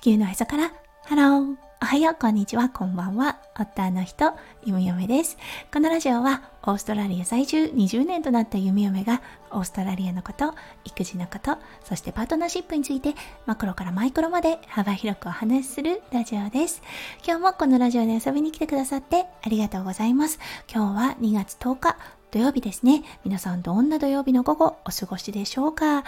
地球のへそからハローおはよう、こんにちは、こんばんは。夫の人、ゆみよめです。このラジオは、オーストラリア在住20年となったゆみよめが、オーストラリアのこと、育児のこと、そしてパートナーシップについて、マクロからマイクロまで幅広くお話しするラジオです。今日もこのラジオに遊びに来てくださってありがとうございます。今日は2月10日、土曜日ですね。皆さんどんな土曜日の午後お過ごしでしょうか？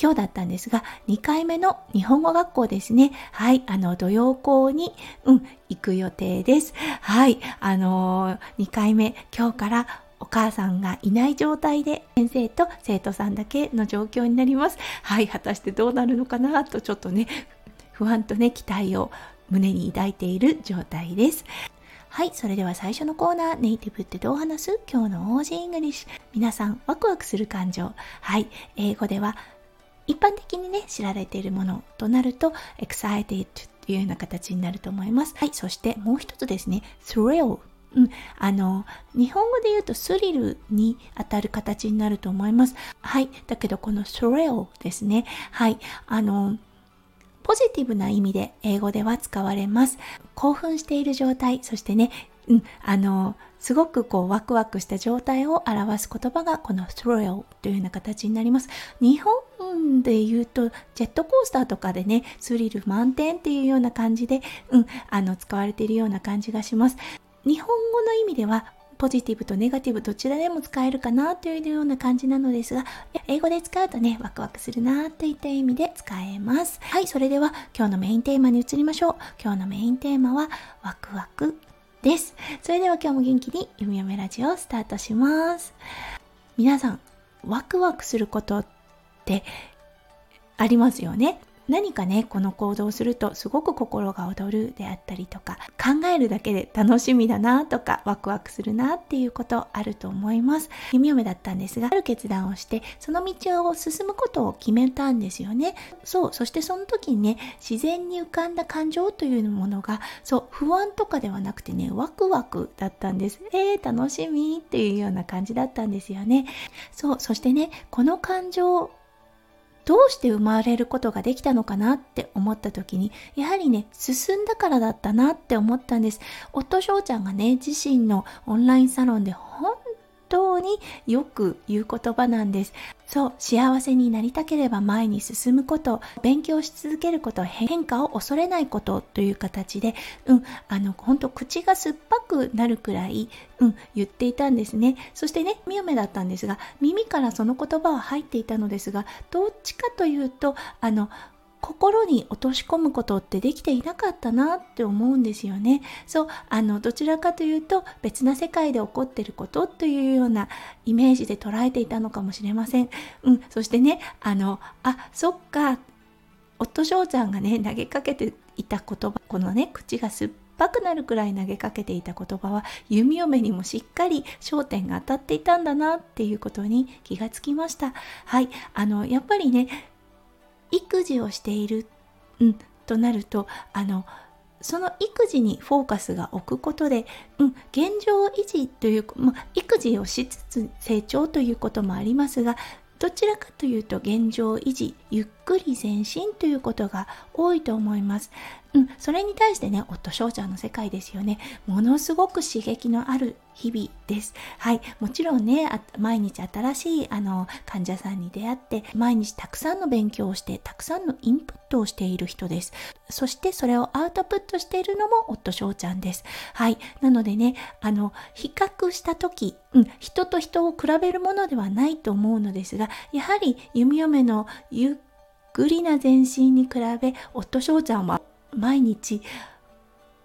今日だったんですが、2回目の日本語学校ですね。はい、あの、土曜校に、うん、行く予定です。はい、あのー、2回目、今日からお母さんがいない状態で先生と生徒さんだけの状況になります。はい、果たしてどうなるのかなとちょっとね、不安とね、期待を胸に抱いている状態です。はい、それでは最初のコーナー、ネイティブってどう話す？今日の Aussie English。皆さん、ワクワクする感情。はい、英語では一般的にね、知られているものとなると、excited というような形になると思います。はい、そしてもう一つですね、thrill うん、あの、日本語で言うとスリルに当たる形になると思います。はい。だけど、この thrill ですね。はい。あの、ポジティブな意味で英語では使われます。興奮している状態、そしてね、うん、あの、すごくこうワクワクした状態を表す言葉がこの thrill というような形になります。日本で言うとジェットコースターとかでね、スリル満点っていうような感じで、うん、あの使われているような感じがします。日本語の意味ではポジティブとネガティブどちらでも使えるかなというような感じなのですが、英語で使うとね、ワクワクするなといった意味で使えます。はい、それでは今日のメインテーマに移りましょう。今日のメインテーマはワクワクです。それでは今日も元気に読み読めラジオをスタートします。皆さん、ワクワクすることってありますよね？何かね、この行動をするとすごく心が躍るであったりとか、考えるだけで楽しみだなとか、ワクワクするなっていうことあると思います。弓嫁だったんですが、ある決断をして、その道を進むことを決めたんですよね。そう、そしてその時にね、自然に浮かんだ感情というものが、そう、不安とかではなくてね、ワクワクだったんです。えー、楽しみっていうような感じだったんですよね。そう、そしてね、この感情どうして生まれることができたのかなって思った時に、やはりね、進んだからだったなって思ったんです。夫翔ちゃんがね、自身のオンラインサロンで本当によく言う言葉なんです。そう、幸せになりたければ前に進むこと、勉強し続けること、変化を恐れないことという形で、うん、あの、本当口が酸っぱくなるくらい、うん、言っていたんですね。そしてね、みよめだったんですが、耳からその言葉は入っていたのですが、どっちかというと、あの、心に落とし込むことってできていなかったなって思うんですよね。そう、あの、どちらかというと別な世界で起こってることというようなイメージで捉えていたのかもしれません。うん、そしてね、あの、あ、そっか、夫翔ちゃんがね、投げかけていた言葉、このね、口が酸っぱくなるくらい投げかけていた言葉は弓嫁にもしっかり焦点が当たっていたんだなっていうことに気がつきました。はい、あのやっぱりね育児をしている、うん、となるとあのその育児にフォーカスが置くことで、うん、現状維持という、まあ、育児をしつつ成長ということもありますがどちらかというと現状維持ゆっくり前進ということが多いと思います。うん、それに対してね、夫翔ちゃんの世界ですよね。ものすごく刺激のある日々です。はい。もちろんね、毎日新しいあの患者さんに出会って、毎日たくさんの勉強をして、たくさんのインプットをしている人です。そしてそれをアウトプットしているのも夫翔ちゃんです。はい。なのでね、あの、比較した時、うん、人と人を比べるものではないと思うのですが、やはり弓嫁のゆっくりな前進に比べ、夫翔ちゃんは毎日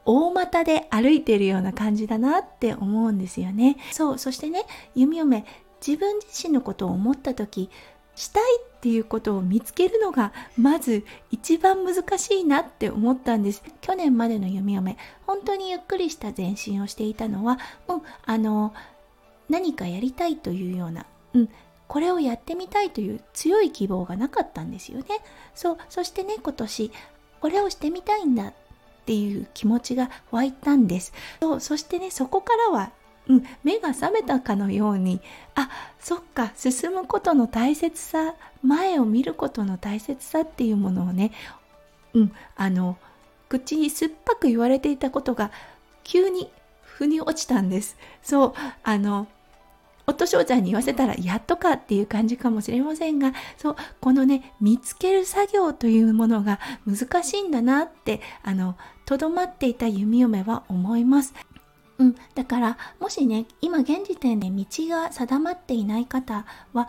大股で歩いてるような感じだなって思うんですよね。そう、そしてね、弓嫁、自分自身のことを思った時、したいっていうことを見つけるのがまず一番難しいなって思ったんです。去年までの弓嫁、本当にゆっくりした前進をしていたのは、うん、あの、何かやりたいというような、うん、これをやってみたいという強い希望がなかったんですよね。そう、そしてね、今年、これをしてみたいんだっていう気持ちが湧いたんです。そうそしてねそこからはうん、目が覚めたかのようにあそっか進むことの大切さ前を見ることの大切さっていうものをねうんあの口に酸っぱく言われていたことが急に腑に落ちたんですそうあの夫少女に言わせたらやっとかっていう感じかもしれませんがそうこのね見つける作業というものが難しいんだなってあのとどまっていた弓嫁は思います。うん、だからもしね今現時点で道が定まっていない方は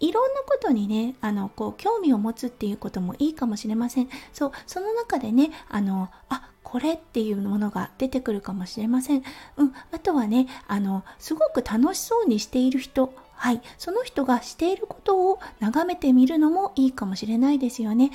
いろんなことにねあのこう興味を持つっていうこともいいかもしれませんそうその中でねあのあこれっていうものが出てくるかもしれません。うん、あとはね、あの、すごく楽しそうにしている人、はい、その人がしていることを眺めてみるのもいいかもしれないですよね。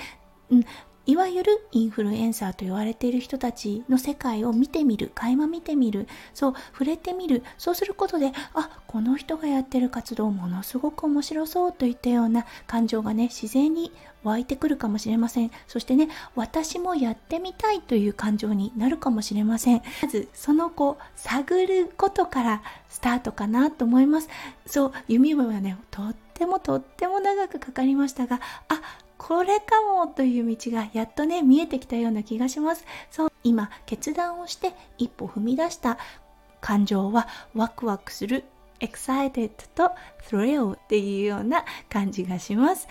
うん、いわゆるインフルエンサーと言われている人たちの世界を見てみる垣間見てみるそう触れてみる。そうすることであこの人がやってる活動ものすごく面白そうといったような感情がね自然に湧いてくるかもしれません。そしてね私もやってみたいという感情になるかもしれません。まずその子探ることからスタートかなと思います。そう弓嫁はねとってもとっても長くかかりましたがあこれかもという道がやっとね見えてきたような気がしますそう今決断をして一歩踏み出した感情はワクワクする excited と thrilled っていうような感じがします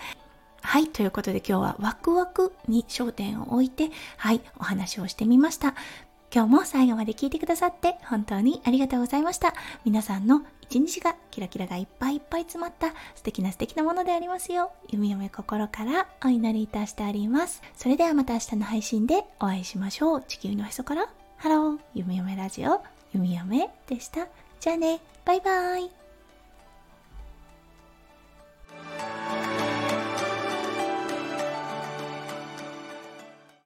はい。ということで今日はワクワクに焦点を置いて、はい、お話をしてみました。今日も最後まで聞いてくださって本当にありがとうございました。皆さんの一日がキラキラがいっぱいいっぱい詰まった素敵な素敵なものでありますよう、弓嫁心からお祈りいたしております。それではまた明日の配信でお会いしましょう。地球のへそから、ハロー、弓嫁ラジオ、弓嫁でした。じゃあね、バイバーイ。